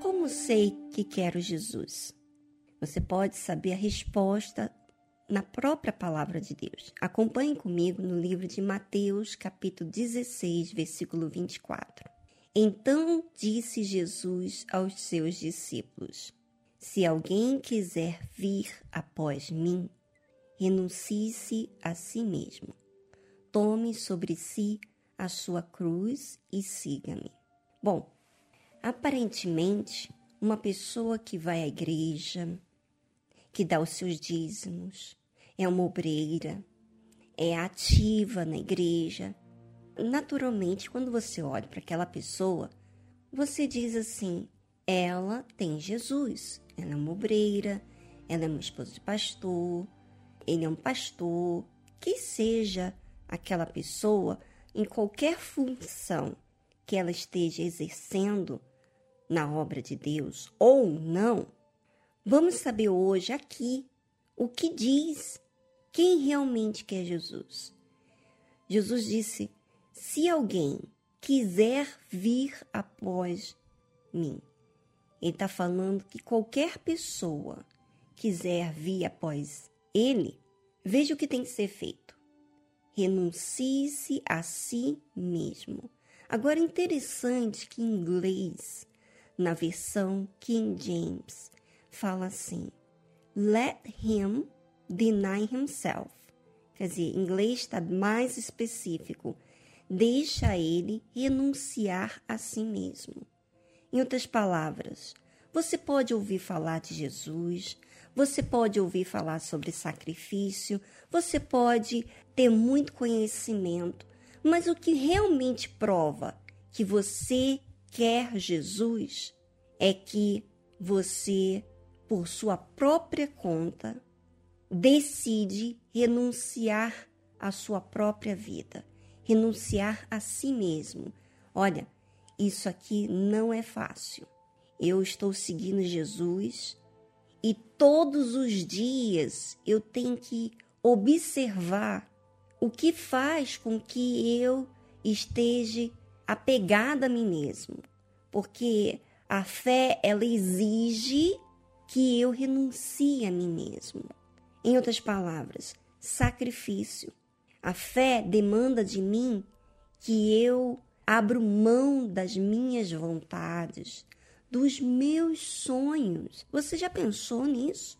Como sei que quero Jesus? Você pode saber a resposta na própria palavra de Deus. Acompanhe comigo no livro de Mateus, capítulo 16, versículo 24. Então disse Jesus aos seus discípulos: Se alguém quiser vir após mim, renuncie-se a si mesmo. Tome sobre si a sua cruz e siga-me. Bom, aparentemente, uma pessoa que vai à igreja, que dá os seus dízimos, é uma obreira, é ativa na igreja. Naturalmente, quando você olha para aquela pessoa, você diz assim: ela tem Jesus, ela é uma obreira, ela é uma esposa de pastor, ele é um pastor, que seja aquela pessoa em qualquer função que ela esteja exercendo na obra de Deus ou não, Vamos saber hoje aqui o que diz quem realmente quer Jesus. Jesus disse: Se alguém quiser vir após mim, ele está falando que qualquer pessoa quiser vir após ele, veja o que tem que ser feito. Renuncie-se a si mesmo. Agora, interessante que em inglês, na versão King James, fala assim: Let him deny himself. Quer dizer, em inglês está mais específico. Deixa ele renunciar a si mesmo. Em outras palavras, você pode ouvir falar de Jesus, você pode ouvir falar sobre sacrifício, você pode ter muito conhecimento, mas o que realmente prova que você quer Jesus é que você por sua própria conta, decide renunciar à sua própria vida, renunciar a si mesmo. Olha, isso aqui não é fácil. Eu estou seguindo Jesus e todos os dias eu tenho que observar o que faz com que eu esteja apegada a mim mesmo, porque a fé ela exige que eu renuncie a mim mesmo. Em outras palavras, sacrifício. A fé demanda de mim que eu abro mão das minhas vontades, dos meus sonhos. Você já pensou nisso?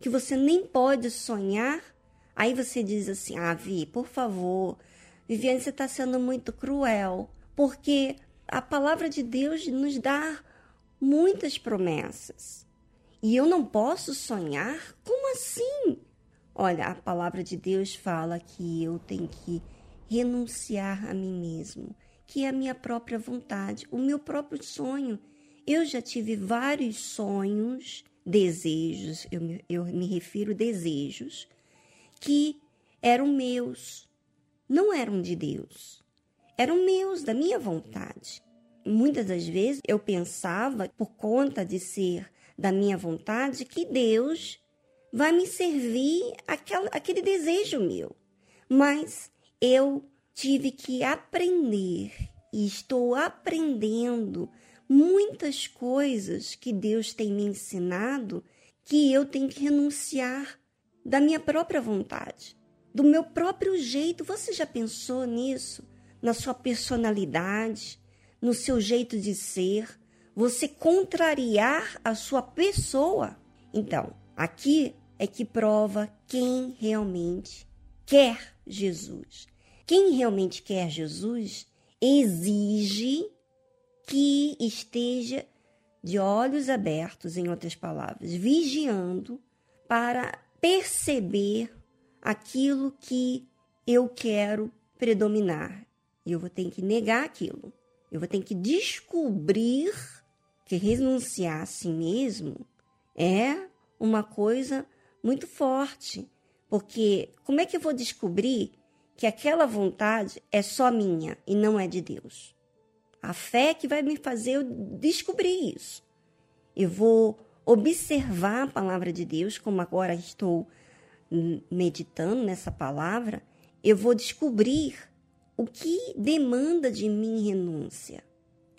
Que você nem pode sonhar? Aí você diz assim: Ah, Vi, por favor, Viviane, você está sendo muito cruel, porque a palavra de Deus nos dá muitas promessas. E eu não posso sonhar? Como assim? Olha, a palavra de Deus fala que eu tenho que renunciar a mim mesmo, que é a minha própria vontade, o meu próprio sonho. Eu já tive vários sonhos, desejos, eu me, eu me refiro desejos, que eram meus, não eram de Deus, eram meus, da minha vontade. Muitas das vezes eu pensava, por conta de ser da minha vontade que Deus vai me servir aquela, aquele desejo meu. Mas eu tive que aprender e estou aprendendo muitas coisas que Deus tem me ensinado que eu tenho que renunciar da minha própria vontade, do meu próprio jeito. Você já pensou nisso? Na sua personalidade, no seu jeito de ser, você contrariar a sua pessoa. Então, aqui é que prova quem realmente quer Jesus. Quem realmente quer Jesus exige que esteja de olhos abertos, em outras palavras, vigiando para perceber aquilo que eu quero predominar. E eu vou ter que negar aquilo. Eu vou ter que descobrir que renunciar a si mesmo é uma coisa muito forte. Porque como é que eu vou descobrir que aquela vontade é só minha e não é de Deus? A fé que vai me fazer eu descobrir isso. Eu vou observar a palavra de Deus, como agora estou meditando nessa palavra, eu vou descobrir o que demanda de mim renúncia.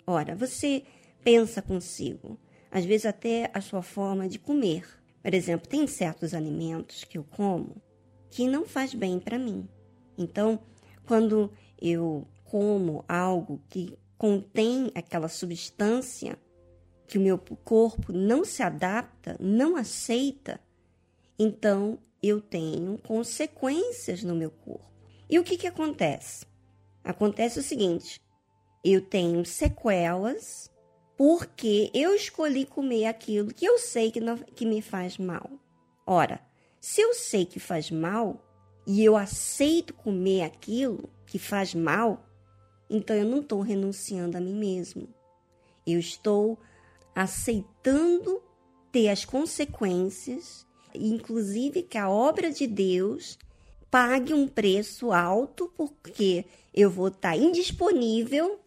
Ora, você pensa consigo, às vezes até a sua forma de comer. Por exemplo, tem certos alimentos que eu como que não faz bem para mim. Então, quando eu como algo que contém aquela substância que o meu corpo não se adapta, não aceita, então eu tenho consequências no meu corpo. E o que, que acontece? Acontece o seguinte: eu tenho sequelas porque eu escolhi comer aquilo que eu sei que, não, que me faz mal. Ora, se eu sei que faz mal e eu aceito comer aquilo que faz mal, então eu não estou renunciando a mim mesmo. Eu estou aceitando ter as consequências, inclusive que a obra de Deus pague um preço alto, porque eu vou estar tá indisponível.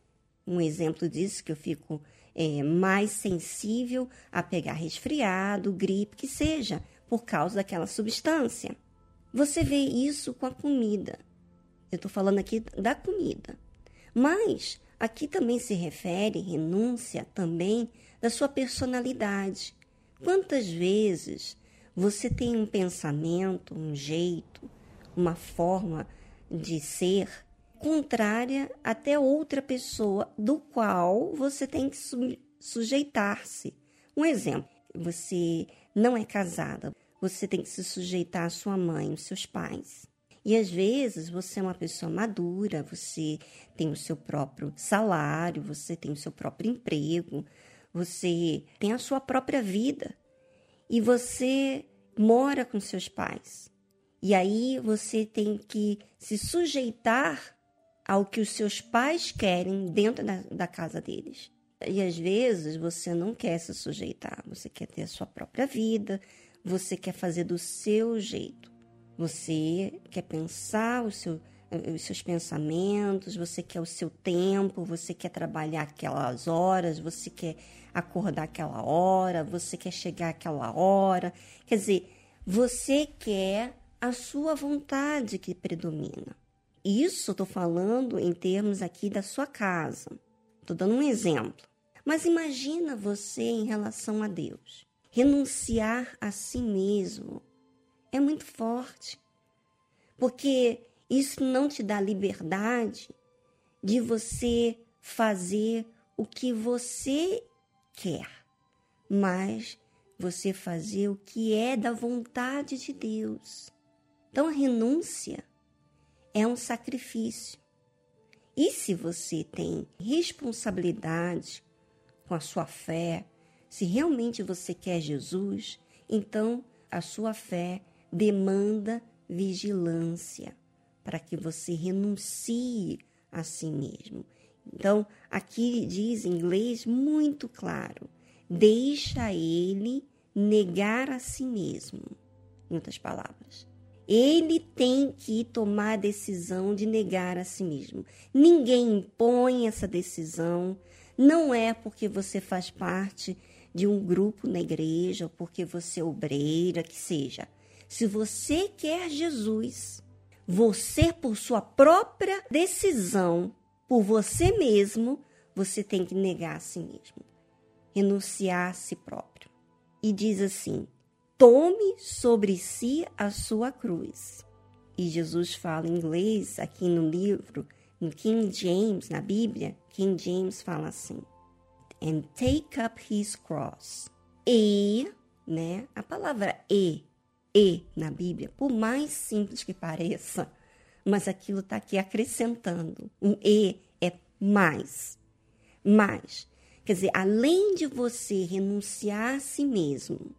Um exemplo disso que eu fico é, mais sensível a pegar resfriado, gripe, que seja, por causa daquela substância. Você vê isso com a comida. Eu estou falando aqui da comida. Mas aqui também se refere, renúncia também, da sua personalidade. Quantas vezes você tem um pensamento, um jeito, uma forma de ser contrária até outra pessoa do qual você tem que su sujeitar-se. Um exemplo, você não é casada, você tem que se sujeitar à sua mãe, aos seus pais. E às vezes você é uma pessoa madura, você tem o seu próprio salário, você tem o seu próprio emprego, você tem a sua própria vida e você mora com seus pais. E aí você tem que se sujeitar ao que os seus pais querem dentro da, da casa deles. E às vezes você não quer se sujeitar, você quer ter a sua própria vida, você quer fazer do seu jeito. Você quer pensar o seu, os seus pensamentos, você quer o seu tempo, você quer trabalhar aquelas horas, você quer acordar aquela hora, você quer chegar aquela hora. Quer dizer, você quer a sua vontade que predomina. Isso estou falando em termos aqui da sua casa. Estou dando um exemplo. Mas imagina você em relação a Deus. Renunciar a si mesmo é muito forte. Porque isso não te dá liberdade de você fazer o que você quer, mas você fazer o que é da vontade de Deus. Então a renúncia é um sacrifício. E se você tem responsabilidade com a sua fé, se realmente você quer Jesus, então a sua fé demanda vigilância para que você renuncie a si mesmo. Então, aqui diz em inglês muito claro: deixa ele negar a si mesmo. Em outras palavras, ele tem que tomar a decisão de negar a si mesmo. Ninguém impõe essa decisão. Não é porque você faz parte de um grupo na igreja, ou porque você é obreira, que seja. Se você quer Jesus, você, por sua própria decisão, por você mesmo, você tem que negar a si mesmo, renunciar a si próprio. E diz assim: tome sobre si a sua cruz. E Jesus fala em inglês aqui no livro, no King James, na Bíblia, King James fala assim: and take up his cross. E, né, a palavra e, e na Bíblia, por mais simples que pareça, mas aquilo está aqui acrescentando. Um e é mais. Mais. Quer dizer, além de você renunciar a si mesmo,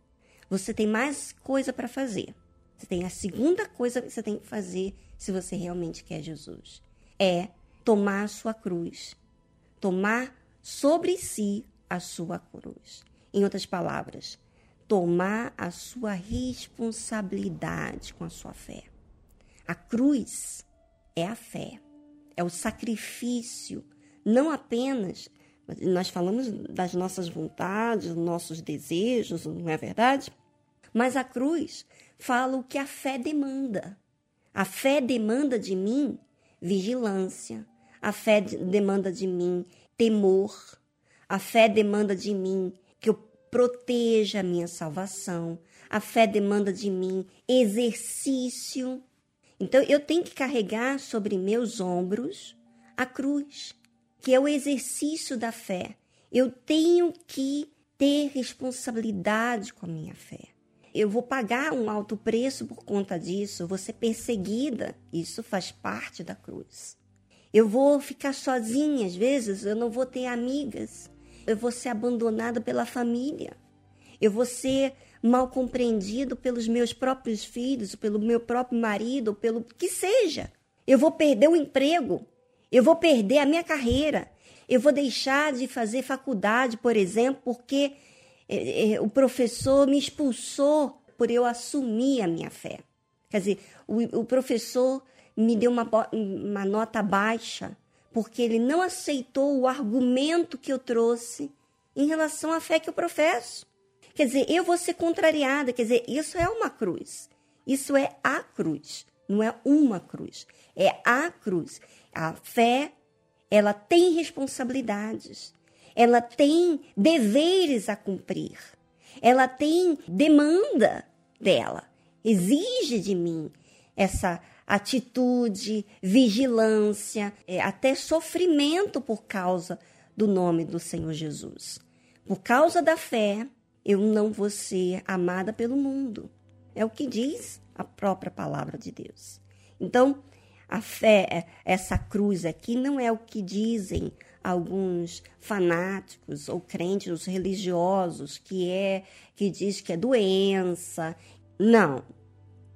você tem mais coisa para fazer. Você tem a segunda coisa que você tem que fazer se você realmente quer Jesus. É tomar a sua cruz. Tomar sobre si a sua cruz. Em outras palavras, tomar a sua responsabilidade com a sua fé. A cruz é a fé, é o sacrifício, não apenas nós falamos das nossas vontades, nossos desejos, não é verdade? Mas a cruz fala o que a fé demanda. A fé demanda de mim vigilância. A fé demanda de mim temor. A fé demanda de mim proteja a minha salvação. A fé demanda de mim exercício. Então eu tenho que carregar sobre meus ombros a cruz, que é o exercício da fé. Eu tenho que ter responsabilidade com a minha fé. Eu vou pagar um alto preço por conta disso, vou ser perseguida. Isso faz parte da cruz. Eu vou ficar sozinha, às vezes, eu não vou ter amigas. Eu vou ser abandonada pela família. Eu vou ser mal compreendido pelos meus próprios filhos, pelo meu próprio marido, pelo que seja. Eu vou perder o emprego. Eu vou perder a minha carreira. Eu vou deixar de fazer faculdade, por exemplo, porque é, é, o professor me expulsou por eu assumir a minha fé. Quer dizer, o, o professor me deu uma, uma nota baixa porque ele não aceitou o argumento que eu trouxe em relação à fé que eu professo. Quer dizer, eu vou ser contrariada. Quer dizer, isso é uma cruz. Isso é a cruz. Não é uma cruz. É a cruz. A fé ela tem responsabilidades, ela tem deveres a cumprir, ela tem demanda dela, exige de mim essa atitude, vigilância, é, até sofrimento por causa do nome do Senhor Jesus. Por causa da fé, eu não vou ser amada pelo mundo. É o que diz a própria palavra de Deus. Então, a fé, essa cruz aqui, não é o que dizem alguns fanáticos ou crentes religiosos que é que diz que é doença. Não,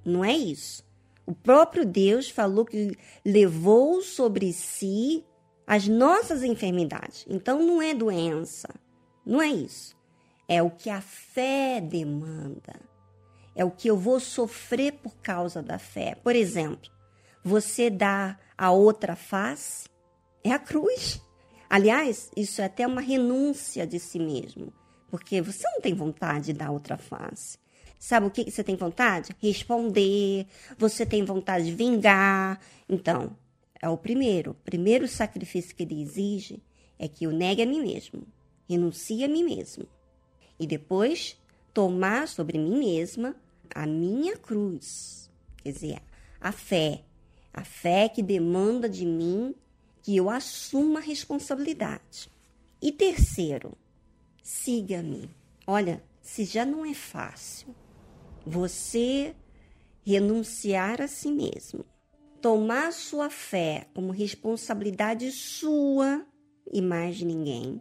não é isso. O próprio Deus falou que levou sobre si as nossas enfermidades. Então não é doença, não é isso. É o que a fé demanda. É o que eu vou sofrer por causa da fé. Por exemplo, você dá a outra face, é a cruz. Aliás, isso é até uma renúncia de si mesmo, porque você não tem vontade de dar outra face. Sabe o que você tem vontade? Responder, você tem vontade de vingar. Então, é o primeiro. O primeiro sacrifício que ele exige é que eu negue a mim mesmo, renuncie a mim mesmo. E depois, tomar sobre mim mesma a minha cruz. Quer dizer, a fé, a fé que demanda de mim que eu assuma a responsabilidade. E terceiro, siga-me. Olha, se já não é fácil você renunciar a si mesmo, tomar sua fé como responsabilidade sua e mais ninguém,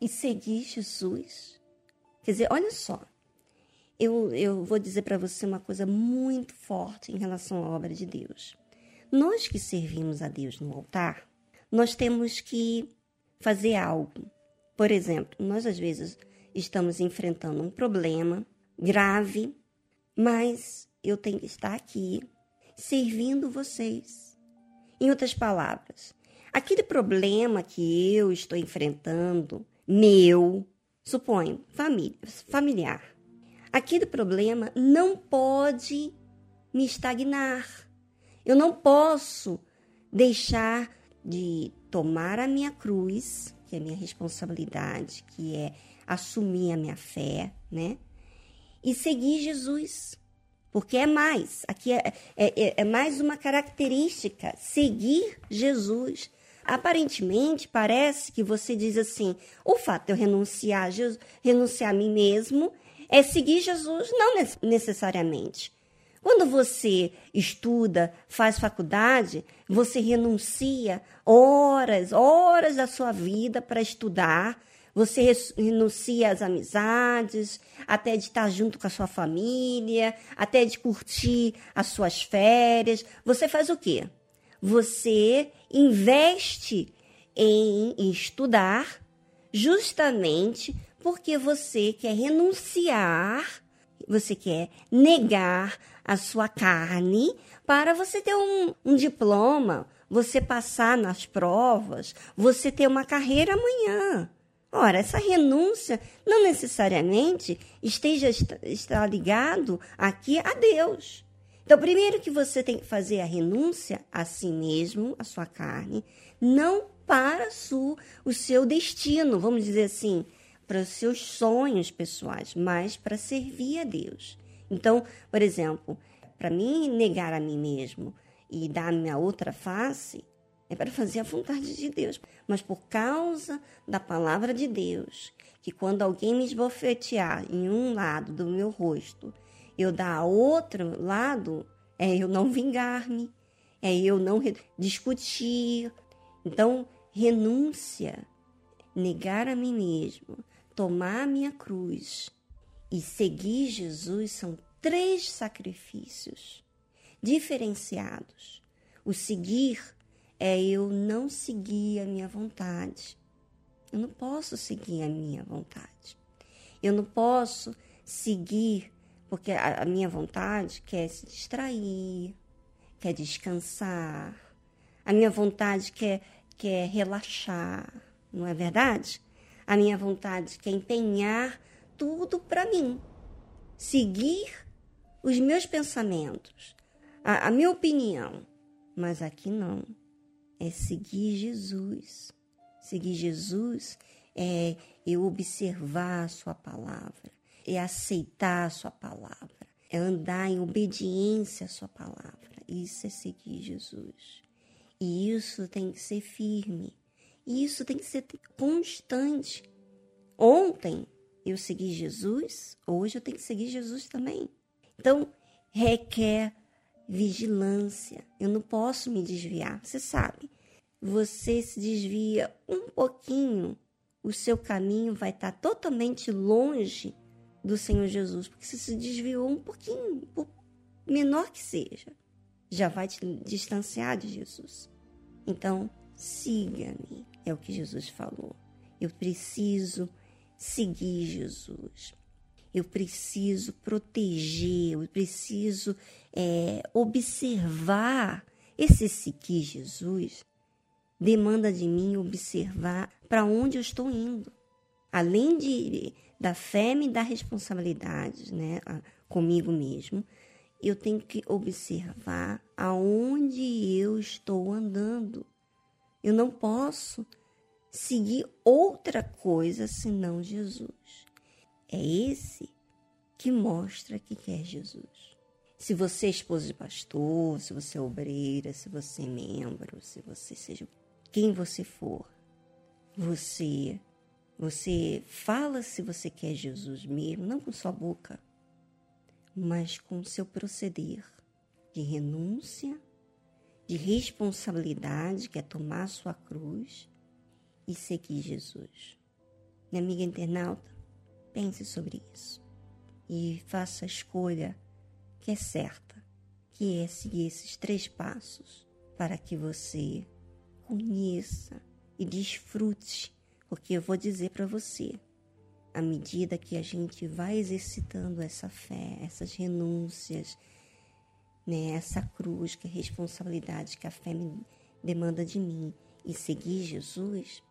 e seguir Jesus. Quer dizer, olha só, eu, eu vou dizer para você uma coisa muito forte em relação à obra de Deus. Nós que servimos a Deus no altar, nós temos que fazer algo. Por exemplo, nós às vezes estamos enfrentando um problema grave, mas eu tenho que estar aqui servindo vocês. Em outras palavras, aquele problema que eu estou enfrentando, meu, suponho, família, familiar, aquele problema não pode me estagnar eu não posso deixar de tomar a minha cruz, que é a minha responsabilidade, que é assumir a minha fé, né? E seguir Jesus. Porque é mais, aqui é, é, é, é mais uma característica, seguir Jesus. Aparentemente, parece que você diz assim: o fato de eu renunciar, renunciar a mim mesmo é seguir Jesus. Não necessariamente. Quando você estuda, faz faculdade, você renuncia horas, horas da sua vida para estudar, você renuncia às amizades, até de estar junto com a sua família, até de curtir as suas férias. Você faz o quê? Você investe em estudar justamente porque você quer renunciar, você quer negar a sua carne para você ter um, um diploma, você passar nas provas, você ter uma carreira amanhã. Ora, essa renúncia não necessariamente esteja está ligado aqui a Deus. Então, primeiro que você tem que fazer a renúncia a si mesmo, a sua carne, não para su, o seu destino, vamos dizer assim, para os seus sonhos pessoais, mas para servir a Deus. Então, por exemplo, para mim negar a mim mesmo e dar a minha outra face, é para fazer a vontade de Deus. Mas por causa da palavra de Deus, que quando alguém me esbofetear em um lado do meu rosto, eu dar a outro lado, é eu não vingar-me, é eu não discutir. Então, renúncia, negar a mim mesmo, tomar a minha cruz e seguir Jesus são três sacrifícios diferenciados. O seguir é eu não seguir a minha vontade. Eu não posso seguir a minha vontade. Eu não posso seguir porque a, minha vontade quer se distrair, quer descansar. A minha vontade quer, quer relaxar, não é verdade? A minha vontade quer empenhar tudo para mim. Seguir os meus pensamentos, a, a minha opinião. Mas aqui não. É seguir Jesus. Seguir Jesus é eu observar a Sua palavra, é aceitar a Sua palavra, é andar em obediência à Sua palavra. Isso é seguir Jesus. E isso tem que ser firme. E isso tem que ser constante. Ontem eu segui Jesus, hoje eu tenho que seguir Jesus também. Então, requer vigilância. Eu não posso me desviar. Você sabe, você se desvia um pouquinho, o seu caminho vai estar totalmente longe do Senhor Jesus, porque você se desviou um pouquinho, por menor que seja, já vai te distanciar de Jesus. Então, siga-me, é o que Jesus falou. Eu preciso seguir Jesus. Eu preciso proteger, eu preciso é, observar. Esse seguir Jesus demanda de mim observar para onde eu estou indo. Além de, da fé me dar responsabilidades né, comigo mesmo, eu tenho que observar aonde eu estou andando. Eu não posso seguir outra coisa senão Jesus. É esse que mostra que quer Jesus. Se você é esposa de pastor, se você é obreira, se você é membro, se você seja quem você for, você você fala se você quer Jesus mesmo, não com sua boca, mas com seu proceder de renúncia, de responsabilidade, que é tomar sua cruz e seguir Jesus. Minha amiga internauta, pense sobre isso. E faça a escolha que é certa, que é seguir esses três passos para que você conheça e desfrute, porque eu vou dizer para você, à medida que a gente vai exercitando essa fé, essas renúncias, né, essa cruz, que é a responsabilidade que a fé me demanda de mim, e seguir Jesus,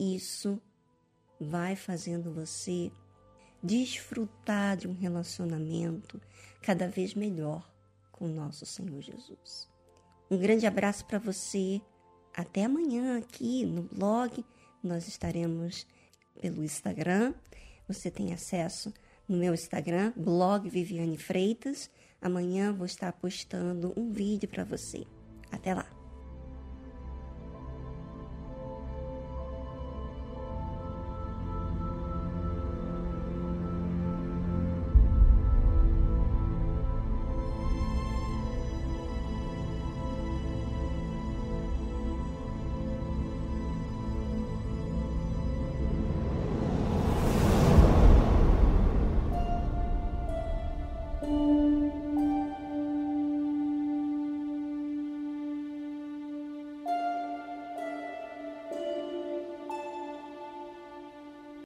isso vai fazendo você desfrutar de um relacionamento cada vez melhor com o nosso Senhor Jesus. Um grande abraço para você. Até amanhã aqui no blog. Nós estaremos pelo Instagram. Você tem acesso no meu Instagram, blog Viviane Freitas. Amanhã vou estar postando um vídeo para você. Até lá!